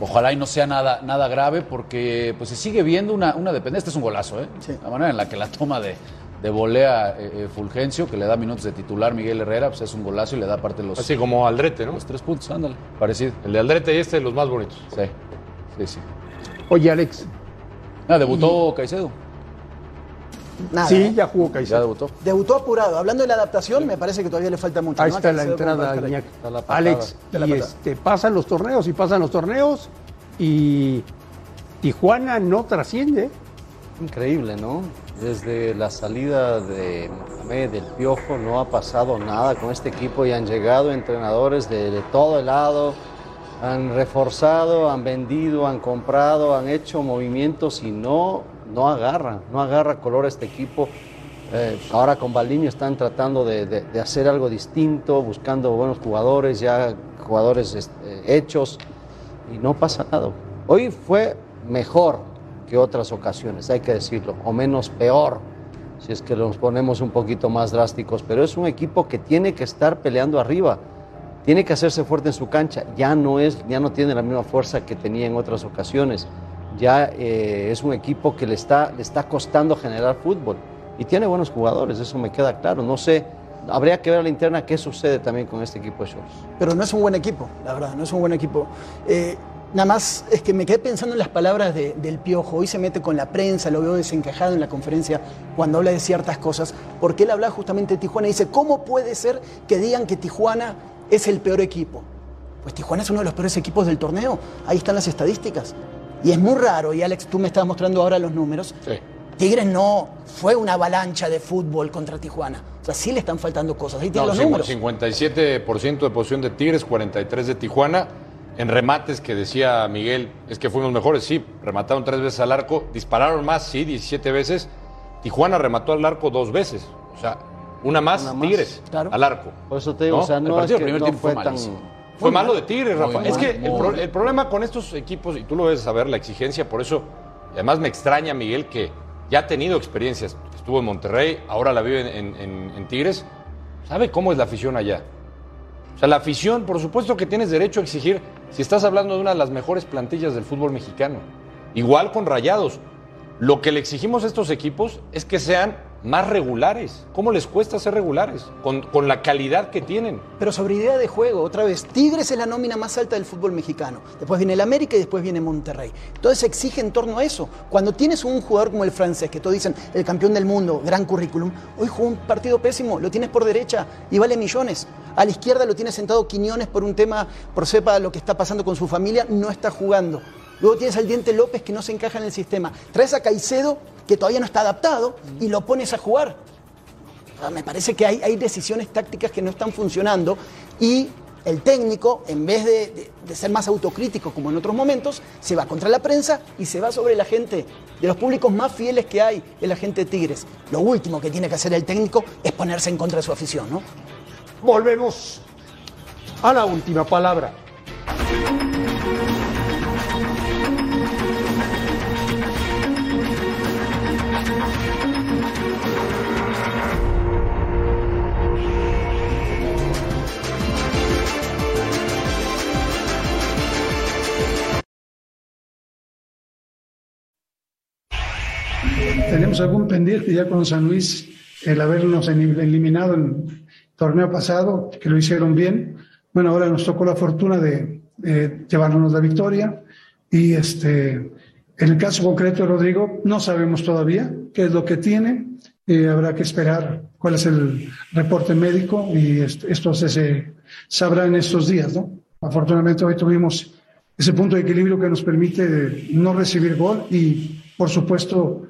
Ojalá y no sea nada, nada grave porque pues se sigue viendo una, una dependencia. Este es un golazo, ¿eh? La manera en la que la toma de, de volea eh, eh, Fulgencio, que le da minutos de titular Miguel Herrera, pues es un golazo y le da parte de los, Así como Aldrete, ¿no? los tres puntos, ándale, parecido. El de Aldrete y este los más bonitos. Sí, sí, sí. Oye, Alex, Ah, debutó Caicedo. Nada, sí, ¿eh? ya jugó Ya Caicedo. debutó. Debutó apurado. Hablando de la adaptación, me parece que todavía le falta mucho. Ahí ¿no? está la entrada. Está la. Alex, De la y este, pasan los torneos y pasan los torneos y Tijuana no trasciende. Increíble, ¿no? Desde la salida de Mohamed del Piojo no ha pasado nada con este equipo y han llegado entrenadores de, todo el lado, han reforzado, han vendido, han comprado, han hecho movimientos y no, no agarra, no agarra color este equipo. Eh, ahora con Baliño están tratando de hacer algo distinto, buscando buenos jugadores, ya jugadores este, hechos y no pasa nada. Hoy fue mejor otras ocasiones, hay que decirlo, o menos peor, si es que nos ponemos un poquito más drásticos, pero es un equipo que tiene que estar peleando arriba, tiene que hacerse fuerte en su cancha, ya no, es, ya no tiene la misma fuerza que tenía en otras ocasiones, ya eh, es un equipo que le está, le está costando generar fútbol y tiene buenos jugadores, eso me queda claro, no sé habría que ver a la interna qué sucede también con este equipo de Cholos. Pero no es un buen equipo, la verdad, no es un buen equipo. Eh, nada más es que me quedé pensando en las palabras de- del Piojo. Hoy se mete con la prensa, lo veo desencajado en la conferencia cuando habla de ciertas cosas, porque él habla justamente de Tijuana y dice, ¿cómo puede ser que digan que Tijuana es el peor equipo? Pues Tijuana es uno de los peores equipos del torneo. Ahí están las estadísticas. Y es muy raro, y Alex, tú me estabas mostrando ahora los números. Sí. Tigres no fue una avalancha de fútbol contra Tijuana. O sea, sí le están faltando cosas. Ahí tienen No, los números. 57% de posición de Tigres, 43% de Tijuana. En remates que decía Miguel, es que fuimos mejores, sí, remataron tres veces al arco, dispararon más, sí, 17 veces. Tijuana remató al arco dos veces, o sea, una más, Una más, Tigres claro. al arco. Por eso te digo, o sea, El no partido es que primer no tiempo fue fue tan... Fue malo de Tigres, Rafa. Muy es que el, pro- el problema con estos equipos, y tú lo debes saber, la exigencia, por eso, además me extraña, Miguel, que ya ha tenido experiencias. Estuvo en Monterrey, ahora la vive en, en- en Tigres. ¿Sabe cómo es la afición allá? O sea, la afición, por supuesto que tienes derecho a exigir si estás hablando de una de las mejores plantillas del fútbol mexicano. Igual con Rayados. Lo que le exigimos a estos equipos es que sean más regulares. ¿Cómo les cuesta ser regulares? Con, con la calidad que tienen. Pero sobre idea de juego, otra vez, Tigres es la nómina más alta del fútbol mexicano. Después viene el América y después viene Monterrey. Entonces se exige en torno a eso. Cuando tienes un jugador como el francés, que todos dicen el campeón del mundo, gran currículum, hoy jugó un partido pésimo, lo tienes por derecha y vale millones. A la izquierda lo tiene sentado Quiñones por un tema, por sepa lo que está pasando con su familia, no está jugando. Luego tienes al Diente López que no se encaja en el sistema. Traes a Caicedo que todavía no está adaptado y lo pones a jugar. Me parece que hay, decisiones tácticas que no están funcionando y el técnico, en vez de, de- ser más autocrítico como en otros momentos, se va contra la prensa y se va sobre la gente. De los públicos más fieles que hay, es la gente de Tigres. Lo último que tiene que hacer el técnico es ponerse en contra de su afición, ¿no? Volvemos a la última palabra. Tenemos algún pendiente ya con San Luis, el habernos eliminado en el torneo pasado, que lo hicieron bien. Bueno, ahora nos tocó la fortuna de eh, llevarnos la victoria. Y este, en el caso concreto de Rodrigo, no sabemos todavía qué es lo que tiene. Eh, habrá que esperar cuál es el reporte médico y est- esto se, se sabrá en estos días, ¿no? Afortunadamente hoy tuvimos ese punto de equilibrio que nos permite no recibir gol y, por supuesto,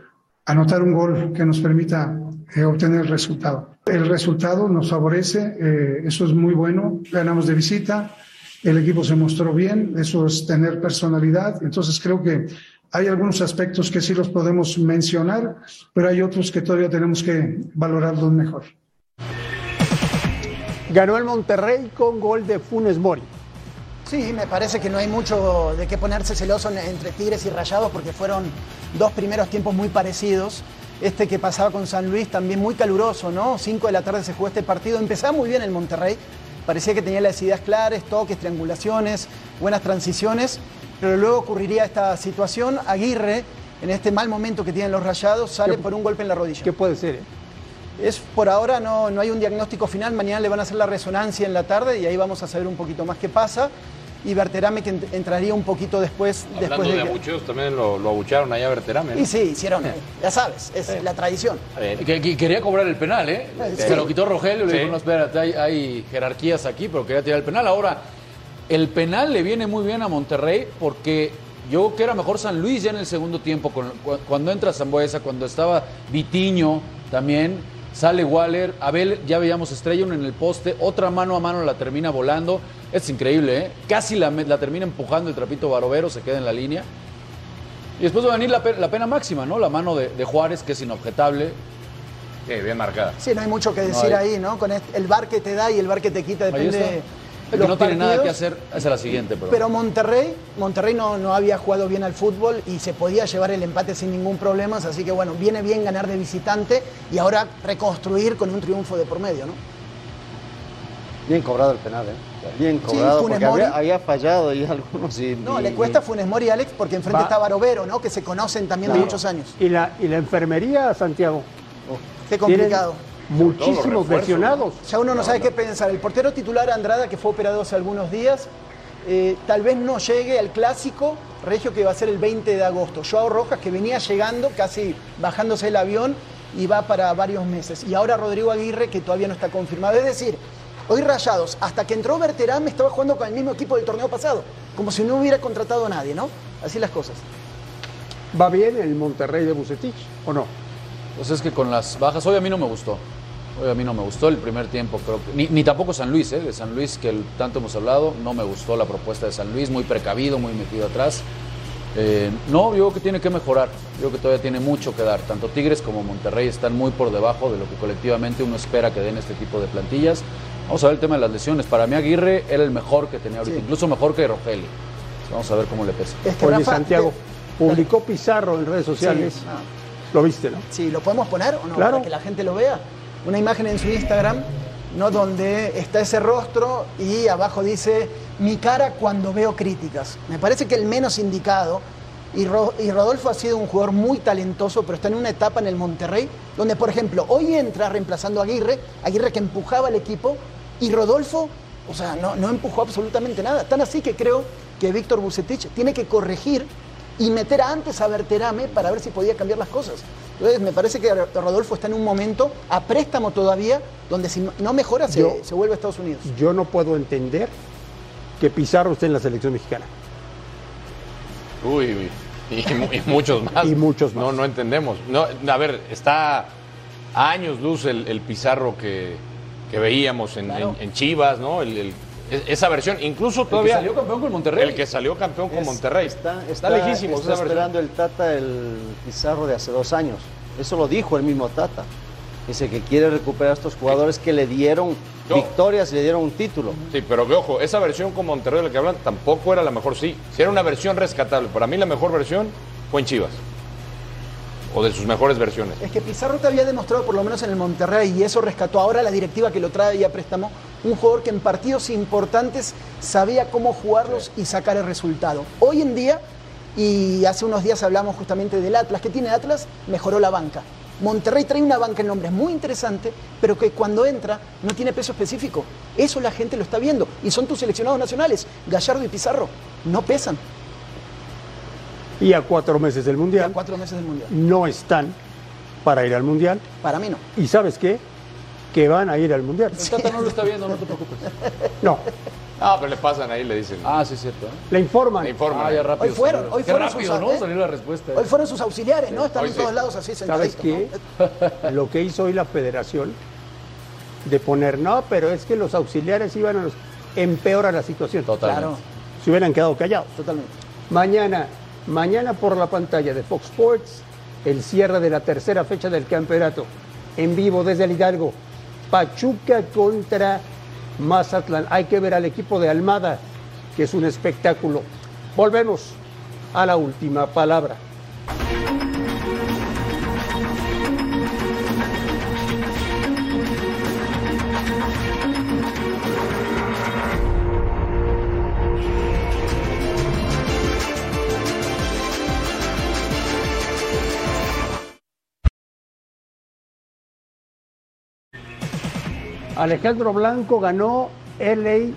anotar un gol que nos permita eh, obtener el resultado. El resultado nos favorece, eh, eso es muy bueno, ganamos de visita, el equipo se mostró bien, eso es tener personalidad, entonces creo que hay algunos aspectos que sí los podemos mencionar, pero hay otros que todavía tenemos que valorarlos mejor. Ganó el Monterrey con gol de Funes Mori. Sí, me parece que no hay mucho de qué ponerse celoso en- entre Tigres y Rayados porque fueron dos primeros tiempos muy parecidos. Este que pasaba con San Luis también muy caluroso, ¿no? Cinco de la tarde se jugó este partido. Empezaba muy bien el Monterrey. Parecía que tenía las ideas claras, toques, triangulaciones, buenas transiciones. Pero luego ocurriría esta situación. Aguirre, en este mal momento que tienen los Rayados, sale por un golpe en la rodilla. ¿Qué puede ser? eh? Es por ahora no, no hay un diagnóstico final. Mañana le van a hacer la resonancia en la tarde y ahí vamos a saber un poquito más qué pasa. Y Berterame que ent- entraría un poquito después, Hablando después de de. abucheos, también lo, lo abucharon allá a Berterame. ¿no? Y sí, hicieron, ya sabes, es la tradición. Que, que quería cobrar el penal, ¿eh? Sí. Se lo quitó Rogelio, le Sí. dijo, no, espérate, hay, hay jerarquías aquí, pero quería tirar el penal. Ahora, el penal le viene muy bien a Monterrey porque yo creo que era mejor San Luis ya en el segundo tiempo, con- cuando entra Zambuesa, cuando estaba Vitiño también, sale Waller, Abel, ya veíamos Estrella en el poste, otra mano a mano la termina volando. Es increíble, ¿eh? Casi la, la termina empujando el trapito Barovero, se queda en la línea. Y después va a venir la, pe- la pena máxima, ¿no? La mano de, de Juárez, que es inobjetable. Sí, bien marcada. Sí, no hay mucho que decir No hay. ahí, ¿no? Con este- el bar que te da y el bar que te quita, Ahí depende que no tiene nada que hacer, es la siguiente. Pero, Pero Monterrey, Monterrey no, no había jugado bien al fútbol y se podía llevar el empate sin ningún problema, así que bueno, viene bien ganar de visitante y ahora reconstruir con un triunfo de por medio, ¿no? Bien cobrado el penal, ¿eh? Bien cobrado, Funes porque había, fallado ahí algunos y... No, y- le cuesta a Funes Mori, Alex, porque enfrente Va. está Barovero, ¿no? Que se conocen también de Claro. muchos años. ¿Y la, y la enfermería, Santiago? Qué complicado. Tienen muchísimos lesionados. Ya uno no sabe qué pensar. El portero titular Andrada, que fue operado hace algunos días, eh, tal vez no llegue al clásico regio que va a ser el 20 de agosto. Joao Rojas, que venía llegando, casi bajándose el avión, y va para varios meses. Y ahora Rodrigo Aguirre, que todavía no está confirmado. Es decir, hoy Rayados, hasta que entró Berterame, estaba jugando con el mismo equipo del torneo pasado, como si no hubiera contratado a nadie, ¿no? Así las cosas. ¿Va bien el Monterrey de Bucetich o no? Pues es que con las bajas, hoy a mí no me gustó. Hoy a mí no me gustó el primer tiempo, creo que, ni, ni tampoco San Luis, ¿eh? de San Luis que el- tanto hemos hablado, no me gustó la propuesta de San Luis, muy precavido, muy metido atrás. Eh, no, yo creo que tiene que mejorar, yo creo que todavía tiene mucho que dar. Tanto Tigres como Monterrey están muy por debajo de lo que colectivamente uno espera que den este tipo de plantillas. Vamos a ver el tema de las lesiones. Para mí Aguirre era el mejor que tenía ahorita, Sí. incluso mejor que Rogelio. Vamos a ver cómo le pesa. Es que Oye, Rafa, Santiago, te- publicó Pizarro en redes sociales. Sí, no. Lo viste, ¿no? Sí, ¿lo podemos poner o no? Claro. Para que la gente lo vea. Una imagen en su Instagram, ¿no? Donde está ese rostro y abajo dice mi cara cuando veo críticas. Me parece que el menos indicado. Y, Ro- y Rodolfo ha sido un jugador muy talentoso, pero está en una etapa en el Monterrey donde, por ejemplo, hoy entra reemplazando a Aguirre, Aguirre que empujaba al equipo, y Rodolfo, o sea, no, no empujó absolutamente nada. Tan así que creo que Víctor Bucetich tiene que corregir y meter antes a Berterame para ver si podía cambiar las cosas. Entonces, me parece que Rodolfo está en un momento a préstamo todavía, donde si no mejora se, Yo- se vuelve a Estados Unidos. Yo no puedo entender que Pizarro esté en la selección mexicana. Uy, uy. Y, mu- y muchos más. Y muchos más. No, no entendemos. No, a ver, está a años luz el, el Pizarro que, que veíamos en, Claro. en- en Chivas, ¿no? El- esa versión, incluso El que todavía. salió campeón con Monterrey. El que salió campeón con Es- Monterrey. Está, está, lejísimo está versión. esperando el Tata el Pizarro de hace dos años. Eso lo dijo el mismo Tata. Dice que quiere recuperar a estos jugadores que le dieron No. victorias le dieron un título. Sí, pero que ojo, esa versión con Monterrey de la que hablan tampoco era la mejor, sí. Sí era una versión rescatable. Para mí la mejor versión fue en Chivas. O de sus mejores versiones. Es que Pizarro te había demostrado, por lo menos en el Monterrey, y eso rescató ahora la directiva que lo trae y a préstamo, un jugador que en partidos importantes sabía cómo jugarlos y sacar el resultado. Hoy en día, y hace unos días hablamos justamente del Atlas, que tiene Atlas, mejoró la banca. Monterrey trae una banca en nombres muy interesante, pero que cuando entra no tiene peso específico. Eso la gente lo está viendo. Y son tus seleccionados nacionales, Gallardo y Pizarro. No pesan. Y a cuatro meses del Mundial cuatro meses del Mundial. no están para ir al Mundial. Para mí no. ¿Y sabes qué? Que van a ir al Mundial. El Tata no lo está viendo, no te preocupes. No, Ah, pero le pasan ahí, le dicen. Ah, sí, es cierto. ¿eh? le informan. Le informan. Ah, ya rápido. Hoy fueron, hoy Qué fueron rápido, sus- ¿no? ¿eh? Salió la respuesta. Hoy fueron sus auxiliares, ¿no? Están hoy en sí. todos lados así ¿Sabes sentaditos. qué? ¿no? Lo que hizo hoy la federación de poner, no, pero es que los auxiliares iban a los... empeora la situación. Totalmente. Claro, Se hubieran quedado callados. totalmente. Mañana, mañana por la pantalla de Fox Sports, el cierre de la tercera fecha del campeonato. En vivo desde el Hidalgo. Pachuca contra Mazatlán. Hay que ver al equipo de Almada, que es un espectáculo. Volvemos a la última palabra. Alejandro Blanco ganó LA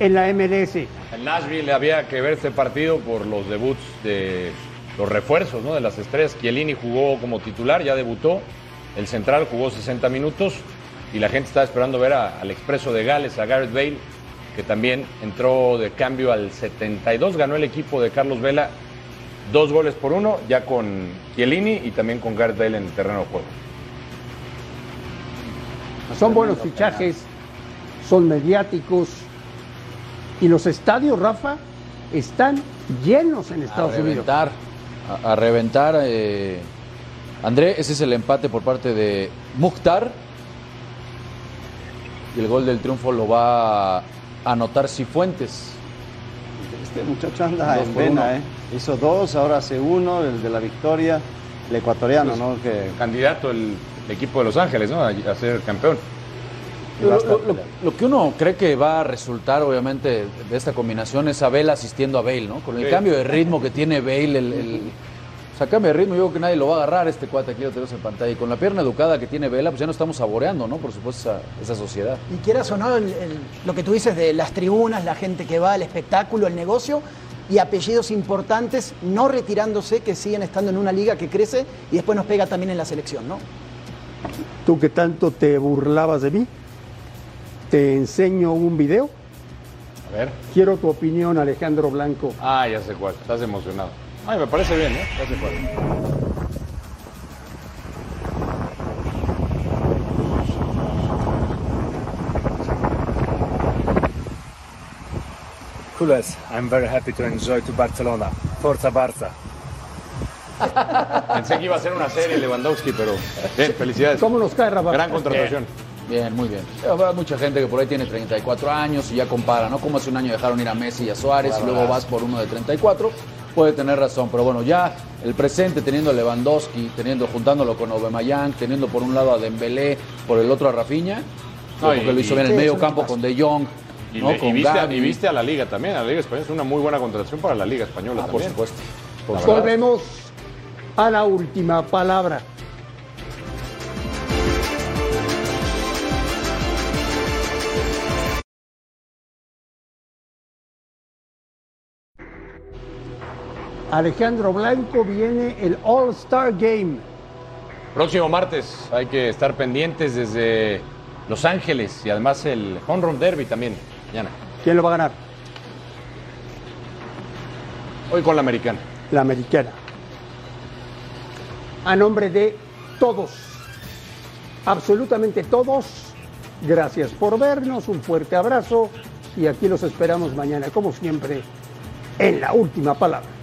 en la MLS. En Nashville había que ver este partido por los debuts de los refuerzos, ¿no? De las estrellas. Chiellini jugó como titular, ya debutó. El central jugó 60 minutos y la gente estaba esperando ver al expreso de Gales, a Gareth Bale, que también entró de cambio al 72. Ganó el equipo de Carlos Vela dos goles por uno, ya con Chiellini y también con Gareth Bale en el terreno de juego. Son buenos fichajes, son mediáticos. Y los estadios, Rafa, están llenos en A Estados Unidos. reventar. A, a reventar. eh, André, ese es el empate por parte de Mukhtar. Y el gol del triunfo lo va a anotar Cifuentes. Este muchacho anda Dos en vena, uno. ¿eh? Hizo dos, ahora hace uno, el de la victoria, el ecuatoriano, ¿no? Que Candidato el equipo de Los Ángeles, ¿no? A, a ser campeón. a Lo, estar lo- lo- lo que uno cree que va a resultar, obviamente, de esta combinación es Abel asistiendo a Bale, ¿no? Con el Sí. cambio de ritmo que tiene Bale, el, el- o sea, cambia de ritmo, yo creo que nadie lo va a agarrar este cuate aquí lo tenemos en pantalla. Y con la pierna educada que tiene Vela, pues ya no estamos saboreando, ¿no? Por supuesto, esa, esa sociedad. Y quieras o no, el- el- lo que tú dices de las tribunas, la gente que va, el espectáculo, el negocio y apellidos importantes no retirándose que siguen estando en una liga que crece y después nos pega también en la selección, ¿no? Tú que tanto te burlabas de mí, te enseño un video. A ver. Quiero tu opinión, Alejandro Blanco. Ah, ya sé cuál. Estás emocionado. Ay, me parece bien, ¿eh? Ya sé cuál. I'm very happy to enjoy to Barcelona. Forza Barça. Pensé que iba a ser una serie Lewandowski, pero bien, felicidades. ¿Cómo nos cae Rafa? Gran contratación. Bien, muy bien. Habrá mucha gente que por ahí tiene 34 años y ya compara, ¿no? Como hace un año dejaron ir a Messi y a Suárez y luego vas por uno de 34. Puede tener razón, pero bueno, ya el presente teniendo a Lewandowski, teniendo, juntándolo con Aubameyang, teniendo por un lado a Dembélé, por el otro a Rafinha, No, porque y- lo hizo bien en el medio campo con De Jong, Y, ¿no? le- y con viste, a, Gavi. y viste a la Liga también. A la Liga Española es una muy buena contratación para la Liga Española Ah, por supuesto. Verdad. Volvemos a la última palabra. Alejandro Blanco viene el All-Star Game. Próximo martes hay que estar pendientes desde Los Ángeles y además el Home Run Derby también. Mañana. ¿Quién lo va a ganar? Hoy con la americana. La americana. A nombre de todos, absolutamente todos, gracias por vernos, un fuerte abrazo y aquí los esperamos mañana, como siempre, en la última palabra.